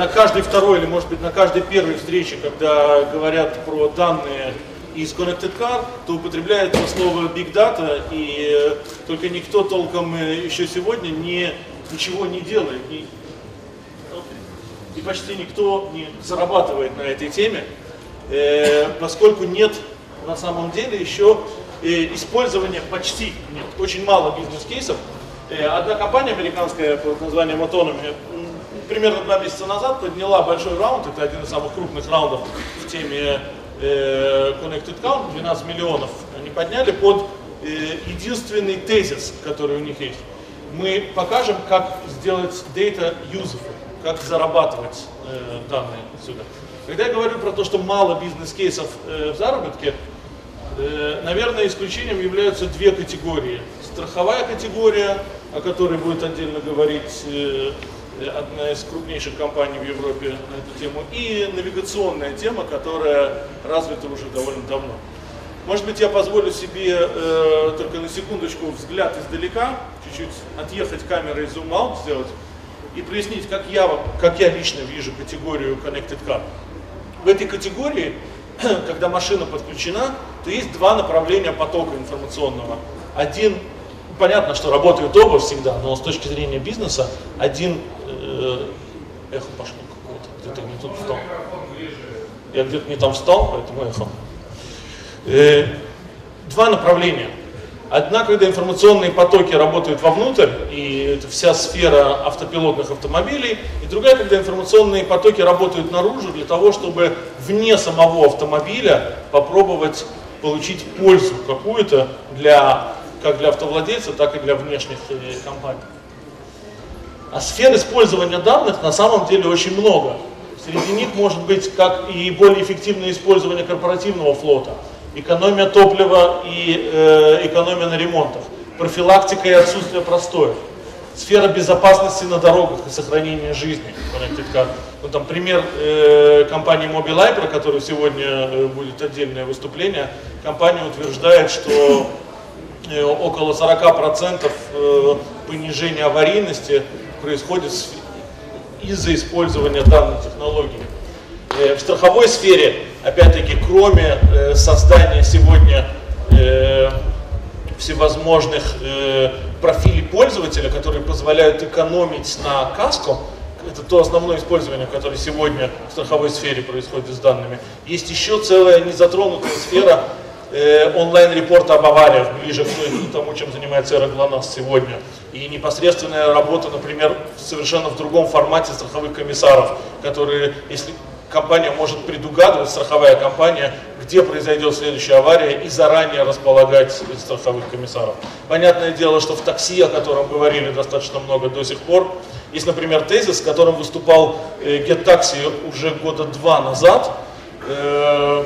На каждой второй или, может быть, на каждой первой встрече, когда говорят про данные из Connected Car, то употребляется слово Big Data, и э, только никто толком э, еще сегодня не, ничего не делает, не, и почти никто не зарабатывает на этой теме, э, поскольку нет на самом деле еще использования почти нет, очень мало бизнес-кейсов. Одна компания американская под названием Autonomy примерно два месяца назад подняла большой раунд, это один из самых крупных раундов в теме э, Connected Count, 12 миллионов они подняли под э, единственный тезис, который у них есть. Мы покажем, как сделать data useful, как зарабатывать э, данные сюда. Когда я говорю про то, что мало бизнес-кейсов э, в заработке, э, наверное, исключением являются две категории. Страховая категория, о которой будет отдельно говорить э, одна из крупнейших компаний в Европе на эту тему, и навигационная тема, которая развита уже довольно давно. Может быть, я позволю себе э, только на секундочку взгляд издалека, чуть-чуть отъехать камерой зум-аут сделать и прояснить, как я, как я лично вижу категорию Connected Car. В этой категории, когда машина подключена, то есть два направления потока информационного. Один понятно, что работают оба всегда, но с точки зрения бизнеса один э, эхо пошло какое-то, где-то не тут встал. Я где-то не там встал, поэтому эхо. Э, два направления. Одна, когда информационные потоки работают вовнутрь, и это вся сфера автопилотных автомобилей, и другая, когда информационные потоки работают наружу для того, чтобы вне самого автомобиля попробовать получить пользу какую-то для как для автовладельца, так и для внешних э, компаний. А сфер использования данных на самом деле очень много. Среди них может быть как и более эффективное использование корпоративного флота, экономия топлива и э, экономия на ремонтах, профилактика и отсутствие простоев, сфера безопасности на дорогах и сохранения жизни. Ну, там пример э, компании Mobileye, про которую сегодня э, будет отдельное выступление. Компания утверждает, что Э, около 40% э, понижения аварийности происходит из-за использования данной технологии. Э, в страховой сфере, опять-таки, кроме создания сегодня всевозможных профилей пользователя, которые позволяют экономить на каско, это то основное использование, которое сегодня в страховой сфере происходит с данными. Есть еще целая незатронутая сфера э, онлайн-репорта об авариях, ближе к тому, чем занимается Эра ГЛОНАСС сегодня. И непосредственная работа, например, совершенно в другом формате страховых комиссаров, которые, если компания может предугадывать, страховая компания, где произойдет следующая авария и заранее располагать страховых комиссаров. Понятное дело, что в такси, о котором говорили достаточно много до сих пор, есть, например, тезис, с которым выступал э, GetTaxi уже года два назад, э,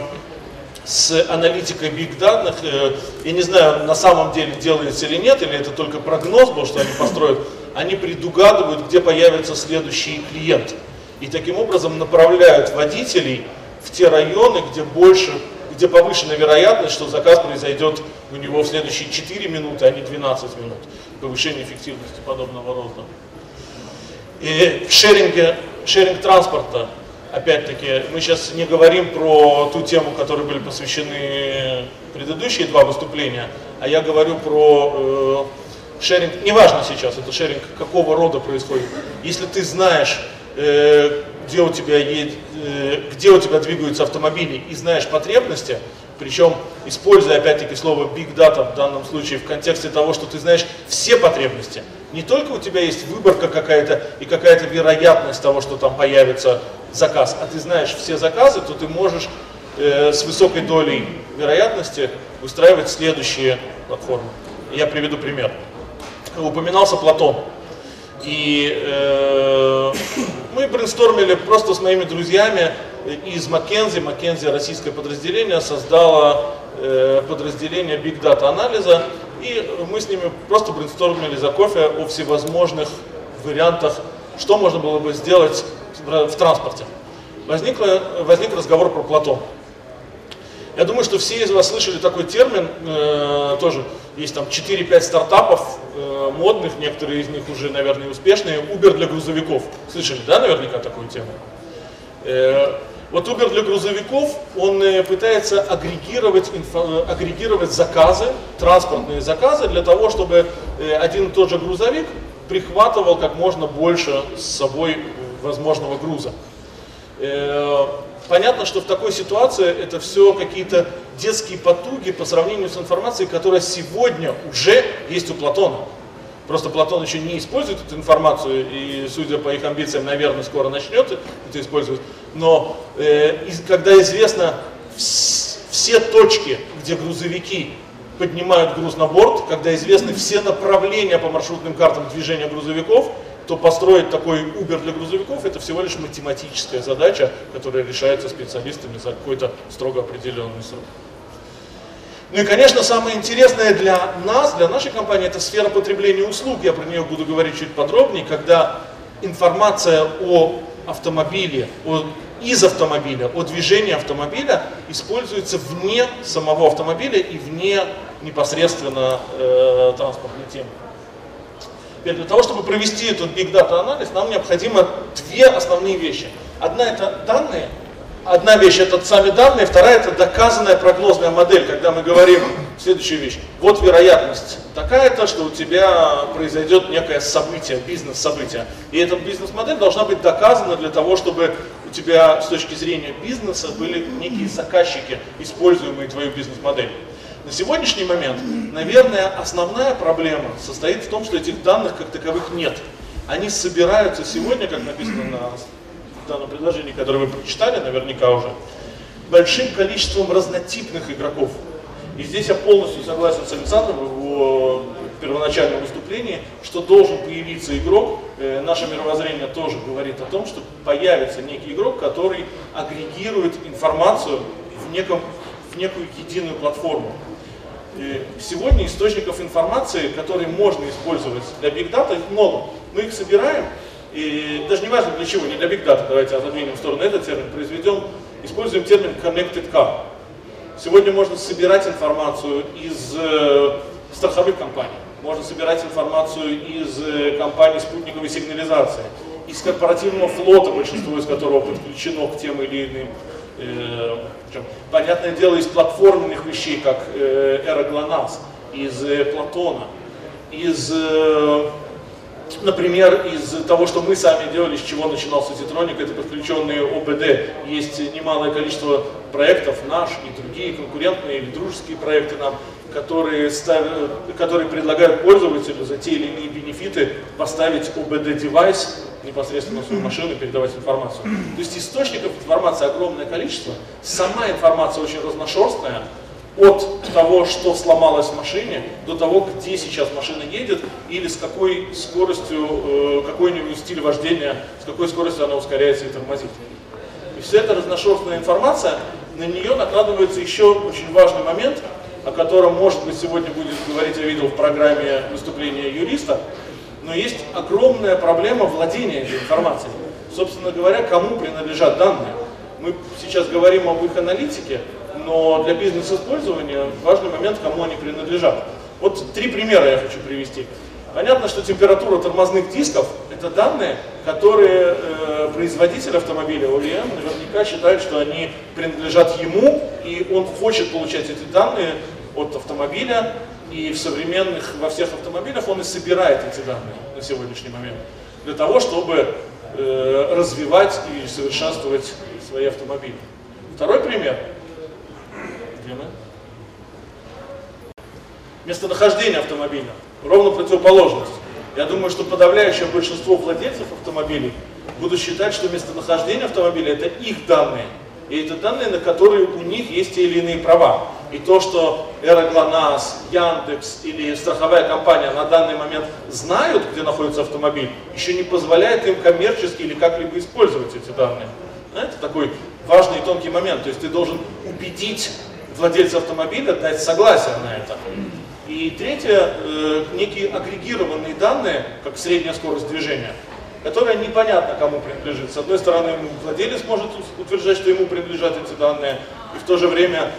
с аналитикой биг данных. Э, я не знаю, на самом деле делается или нет, или это только прогноз был, что они построят. Они предугадывают, где появится следующий клиент. И таким образом направляют водителей в те районы, где больше, где повышена вероятность, что заказ произойдет у него в следующие 4 минуты, а не 12 минут. Повышение эффективности подобного рода. И шеринге, шеринг транспорта опять-таки, мы сейчас не говорим про ту тему, которой были посвящены предыдущие два выступления, а я говорю про э, шеринг, неважно сейчас, это шеринг какого рода происходит. Если ты знаешь, э, где, у тебя едет, э, где у тебя двигаются автомобили и знаешь потребности, причем используя опять-таки слово big data в данном случае в контексте того, что ты знаешь все потребности. Не только у тебя есть выборка какая-то и какая-то вероятность того, что там появится заказ, а ты знаешь все заказы, то ты можешь э, с высокой долей вероятности устраивать следующие платформы. Я приведу пример. Упоминался Платон. И э, мы брейнстормили просто с моими друзьями из Маккензи. Маккензи, российское подразделение, создало э, подразделение Big Data анализа. И мы с ними просто брейнстормили за кофе о всевозможных вариантах, что можно было бы сделать в транспорте. Возник, возник разговор про Платон. Я думаю, что все из вас слышали такой термин, э, тоже есть там 4-5 стартапов э, модных, некоторые из них уже, наверное, успешные, Uber для грузовиков. Слышали, да, наверняка такую тему? Э, вот Uber для грузовиков, он э, пытается агрегировать, инфо, агрегировать заказы, транспортные заказы, для того, чтобы э, один и тот же грузовик прихватывал как можно больше с собой возможного груза. Э, понятно, что в такой ситуации это все какие-то детские потуги по сравнению с информацией, которая сегодня уже есть у Платона. Просто Платон еще не использует эту информацию, и, судя по их амбициям, наверное, скоро начнет это использовать. Но э, когда известно все точки, где грузовики поднимают груз на борт, когда известны все направления по маршрутным картам движения грузовиков, то построить такой Uber для грузовиков это всего лишь математическая задача, которая решается специалистами за какой-то строго определенный срок. Ну и, конечно, самое интересное для нас, для нашей компании, это сфера потребления услуг. Я про нее буду говорить чуть подробнее, когда информация о автомобиле, о, из автомобиля, о движении автомобиля используется вне самого автомобиля и вне непосредственно э, транспортной темы. Для того, чтобы провести этот big data анализ, нам необходимо две основные вещи. Одна это данные, одна вещь это сами данные, вторая это доказанная прогнозная модель, когда мы говорим следующую вещь. Вот вероятность такая-то, что у тебя произойдет некое событие, бизнес-событие. И эта бизнес-модель должна быть доказана для того, чтобы у тебя с точки зрения бизнеса были некие заказчики, используемые твою бизнес-модель. На сегодняшний момент, наверное, основная проблема состоит в том, что этих данных как таковых нет. Они собираются сегодня, как написано на данном предложении, которое вы прочитали наверняка уже, большим количеством разнотипных игроков. И здесь я полностью согласен с Александром в первоначальном выступлении, что должен появиться игрок. Э, наше мировоззрение тоже говорит о том, что появится некий игрок, который агрегирует информацию в, неком, в некую единую платформу. Сегодня источников информации, которые можно использовать для Big Data, много. Мы их собираем, и даже не важно для чего, не для Big Data, давайте отодвинем в сторону этот термин, произведем, используем термин Connected Car. Сегодня можно собирать информацию из э, страховых компаний, можно собирать информацию из э, компаний спутниковой сигнализации, из корпоративного флота, большинство из которого подключено к тем или иным э, понятное дело, из платформенных вещей, как э, Эра ГЛОНАСС, из э, Платона, из, например, из того, что мы сами делали, с чего начинался Титроник, это подключенные ОБД. Есть немалое количество проектов, наш и другие конкурентные или дружеские проекты нам, которые, ставят, которые предлагают пользователю за те или иные бенефиты поставить OBD-девайс непосредственно в свою машину передавать информацию. То есть источников информации огромное количество, сама информация очень разношерстная, от того, что сломалось в машине, до того, где сейчас машина едет, или с какой скоростью, э, какой у стиль вождения, с какой скоростью она ускоряется и тормозит. И вся эта разношерстная информация, на нее накладывается еще очень важный момент, о котором, может быть, сегодня будет говорить, я видел в программе выступления юриста, но есть огромная проблема владения этой информацией. Собственно говоря, кому принадлежат данные. Мы сейчас говорим об их аналитике, но для бизнес-использования важный момент, кому они принадлежат. Вот три примера я хочу привести. Понятно, что температура тормозных дисков – это данные, которые э, производитель автомобиля OEM наверняка считает, что они принадлежат ему, и он хочет получать эти данные от автомобиля, и в современных, во всех автомобилях он и собирает эти данные на сегодняшний момент, для того, чтобы э, развивать и совершенствовать свои автомобили. Второй пример. Где мы? Местонахождение автомобиля. Ровно противоположность. Я думаю, что подавляющее большинство владельцев автомобилей будут считать, что местонахождение автомобиля это их данные. И это данные, на которые у них есть те или иные права. И то, что Эроглонас, Яндекс или страховая компания на данный момент знают, где находится автомобиль, еще не позволяет им коммерчески или как-либо использовать эти данные. Это такой важный и тонкий момент. То есть ты должен убедить владельца автомобиля дать согласие на это. И третье, э, некие агрегированные данные, как средняя скорость движения, которая непонятно кому принадлежит. С одной стороны, владелец может утверждать, что ему принадлежат эти данные, и в то же время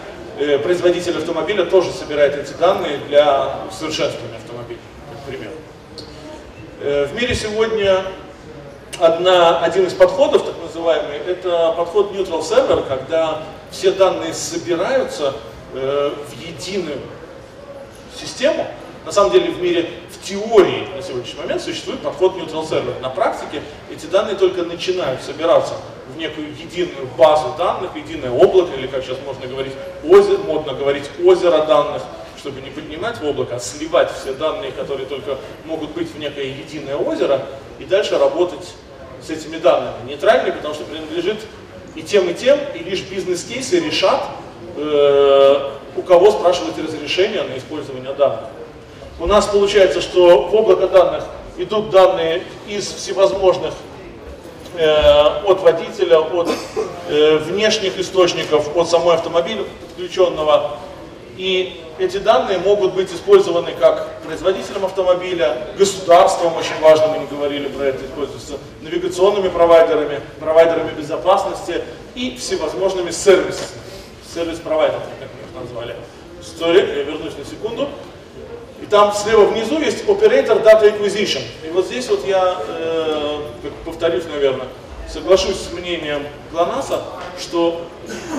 производитель автомобиля тоже собирает эти данные для усовершенствования автомобиля, как пример. Э, в мире сегодня одна, один из подходов, так называемый, это подход Neutral Server, когда все данные собираются э, в единую систему. На самом деле в мире в теории на сегодняшний момент существует подход Neutral Server. На практике эти данные только начинают собираться в некую единую базу данных, единое облако, или как сейчас можно говорить, озеро, модно говорить озеро данных, чтобы не поднимать в облако, а сливать все данные, которые только могут быть в некое единое озеро, и дальше работать с этими данными. Нейтральный, потому что принадлежит и тем, и тем, и лишь бизнес-кейсы решат, э, у кого спрашивать разрешение на использование данных. У нас получается, что в облако данных идут данные из всевозможных от водителя, от э, внешних источников, от самой автомобиля подключенного. И эти данные могут быть использованы как производителем автомобиля, государством, очень важно, мы не говорили про это, используются навигационными провайдерами, провайдерами безопасности и всевозможными сервисами, сервис-провайдерами, как мы их назвали. Историк, я вернусь на секунду. И там слева внизу есть Operator Data Acquisition. И вот здесь вот я, э, повторюсь, наверное, соглашусь с мнением ГЛОНАССа, что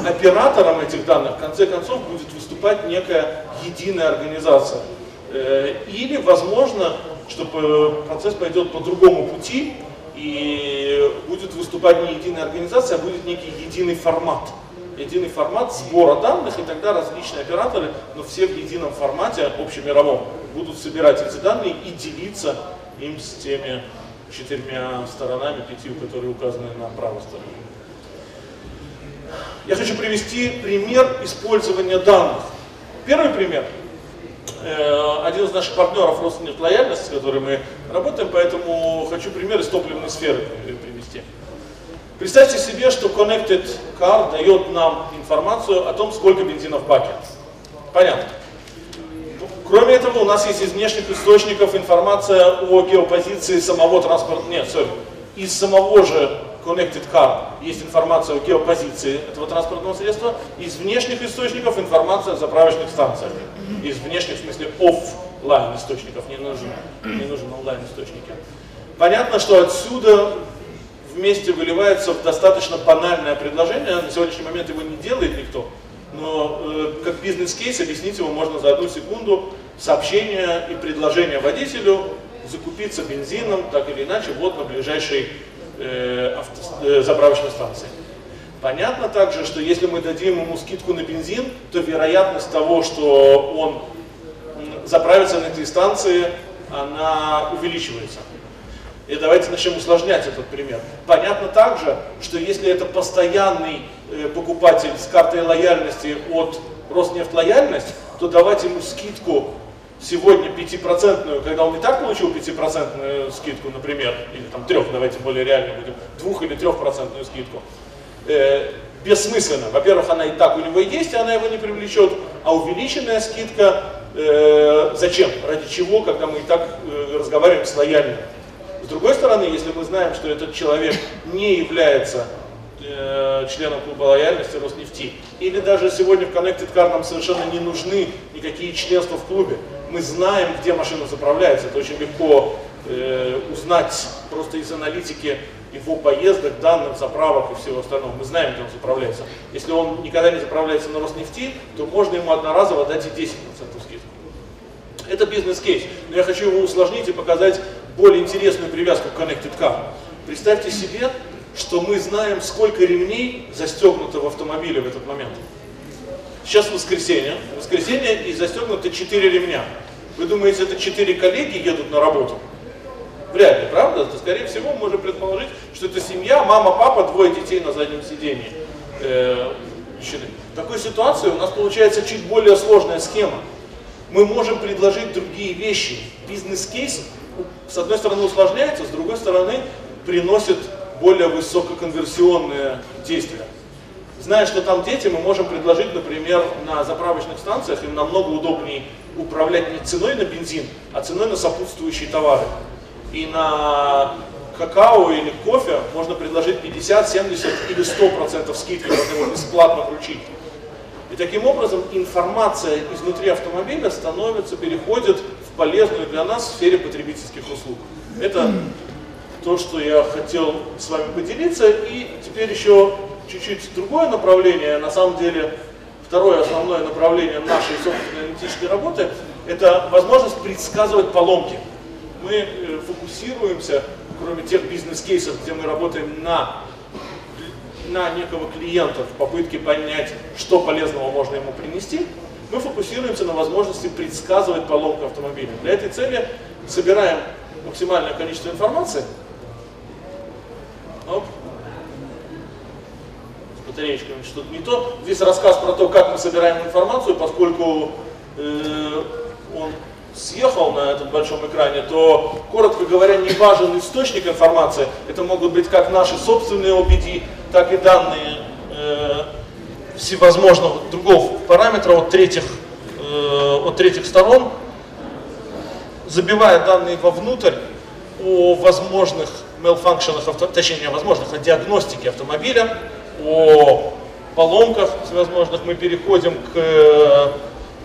оператором этих данных в конце концов будет выступать некая единая организация. Э, или, возможно, что процесс пойдет по другому пути, и будет выступать не единая организация, а будет некий единый формат. Единый формат сбора данных, и тогда различные операторы, но все в едином формате общемировом, будут собирать эти данные и делиться им с теми четырьмя сторонами, пятью, которые указаны на правой стороне. Я хочу привести пример использования данных. Первый пример. Э, один из наших партнеров Роснефть Лояльность, с которым мы работаем, поэтому хочу пример из топливной сферы привести. Представьте себе, что Connected Car дает нам информацию о том, сколько бензина в баке. Понятно. Кроме этого, у нас есть из внешних источников информация о геопозиции самого транспорта. Нет, sorry. Из самого же Connected Car есть информация о геопозиции этого транспортного средства. Из внешних источников информация о заправочных станциях. Из внешних, в смысле, офлайн источников. Не нужен, не нужен онлайн источники. Понятно, что отсюда вместе выливается в достаточно банальное предложение. На сегодняшний момент его не делает никто но э, как бизнес-кейс объяснить его можно за одну секунду. Сообщение и предложение водителю закупиться бензином, так или иначе, вот на ближайшей э, авто, э, заправочной станции. Понятно также, что если мы дадим ему скидку на бензин, то вероятность того, что он заправится на этой станции, она увеличивается. И давайте начнем усложнять этот пример. Понятно также, что если это постоянный э, покупатель с картой лояльности от Роснефть лояльность, то давать ему скидку сегодня 5%, когда он и так получил 5% скидку, например, или там трех, давайте более реально будем, двух или трехпроцентную скидку, э, бессмысленно. Во-первых, она и так у него есть, и она его не привлечет, а увеличенная скидка э, зачем? Ради чего, когда мы и так э, разговариваем с лояльными? С другой стороны, если мы знаем, что этот человек не является э, членом клуба лояльности Роснефти, или даже сегодня в Connected Car нам совершенно не нужны никакие членства в клубе, мы знаем, где машина заправляется, это очень легко э, узнать просто из аналитики его поездок, данных, заправок и всего остального. Мы знаем, где он заправляется. Если он никогда не заправляется на Роснефти, то можно ему одноразово дать и 10% скидку. Это бизнес-кейс, но я хочу его усложнить и показать более интересную привязку к Connected Car. Представьте себе, что мы знаем, сколько ремней застегнуто в автомобиле в этот момент. Сейчас воскресенье. Воскресенье и застегнуто 4 ремня. Вы думаете, это 4 коллеги едут на работу? Вряд ли, правда? То, скорее всего, мы можем предположить, что это семья, мама, папа, двое детей на заднем сидении. Э, в такой ситуации у нас получается чуть более сложная схема. Мы можем предложить другие вещи. Бизнес-кейс с одной стороны усложняется, с другой стороны приносит более высококонверсионные действия. Зная, что там дети, мы можем предложить, например, на заправочных станциях им намного удобнее управлять не ценой на бензин, а ценой на сопутствующие товары. И на какао или кофе можно предложить 50, 70 или 100% скидки, можно его бесплатно вручить. И таким образом информация изнутри автомобиля становится, переходит полезную для нас в сфере потребительских услуг. Это то, что я хотел с вами поделиться. И теперь еще чуть-чуть другое направление. На самом деле, второе основное направление нашей собственной аналитической работы – это возможность предсказывать поломки. Мы э, фокусируемся, кроме тех бизнес-кейсов, где мы работаем на на некого клиента в попытке понять, что полезного можно ему принести, мы фокусируемся на возможности предсказывать поломку автомобиля. Для этой цели собираем максимальное количество информации. Оп. С батареечками что-то не то. Здесь рассказ про то, как мы собираем информацию, поскольку э, он съехал на этом большом экране, то, коротко говоря, не важен источник информации. Это могут быть как наши собственные OBD, так и данные э, всевозможных других параметров от третьих, э, от третьих сторон, забивая данные вовнутрь о возможных malfunctionах, точнее не о возможных, о диагностике автомобиля, о поломках всевозможных, мы переходим к э,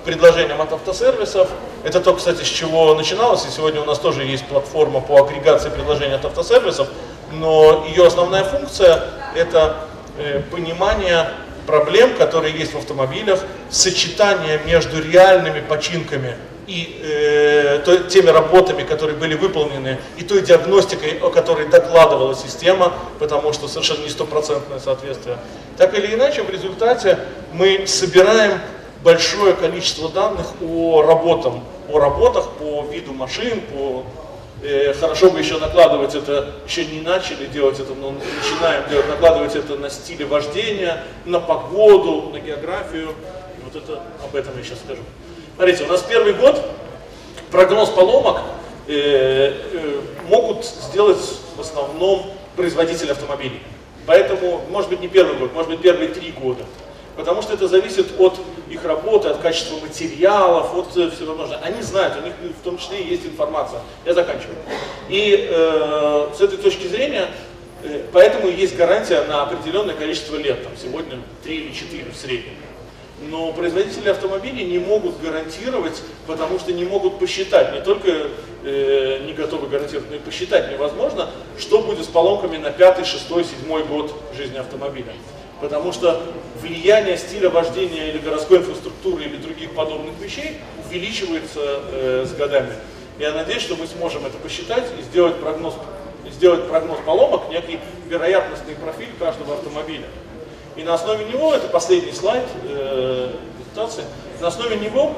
предложениям от автосервисов. Это то, кстати, с чего начиналось, и сегодня у нас тоже есть платформа по агрегации предложений от автосервисов, но ее основная функция – это э, понимание проблем, которые есть в автомобилях, сочетание между реальными починками и э, теми работами, которые были выполнены, и той диагностикой, о которой докладывала система, потому что совершенно не стопроцентное соответствие. Так или иначе, в результате мы собираем большое количество данных о работах, о работах по виду машин, по хорошо бы еще накладывать это, еще не начали делать это, но начинаем делать, накладывать это на стиле вождения, на погоду, на географию. И вот это об этом я сейчас скажу. Смотрите, у нас первый год, прогноз поломок э, э, могут сделать в основном производители автомобилей. Поэтому, может быть, не первый год, может быть, первые три года потому что это зависит от их работы, от качества материалов, от э, всего возможного. Они знают, у них в том числе есть информация. Я заканчиваю. И э, с этой точки зрения, э, поэтому есть гарантия на определенное количество лет, там, сегодня 3 или 4 в среднем. Но производители автомобилей не могут гарантировать, потому что не могут посчитать, не только э, не готовы гарантировать, но и посчитать невозможно, что будет с поломками на 5, 6, 7 год жизни автомобиля потому что влияние стиля вождения или городской инфраструктуры или других подобных вещей увеличивается э, с годами. Я надеюсь, что мы сможем это посчитать и сделать прогноз, сделать прогноз поломок, некий вероятностный профиль каждого автомобиля. И на основе него, это последний слайд э, презентации, на основе него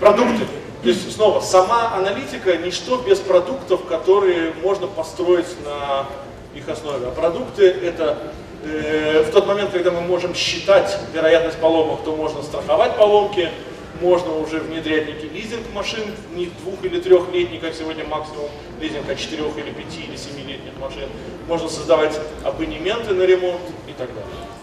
продукты. То есть снова, сама аналитика ничто без продуктов, которые можно построить на их основе. А продукты это в тот момент, когда мы можем считать вероятность поломок, то можно страховать поломки, можно уже внедрять некий лизинг машин, не двух- или трехлетний, как сегодня максимум лизинг, а четырех- или пяти- или семилетних машин. Можно создавать абонементы на ремонт и так далее.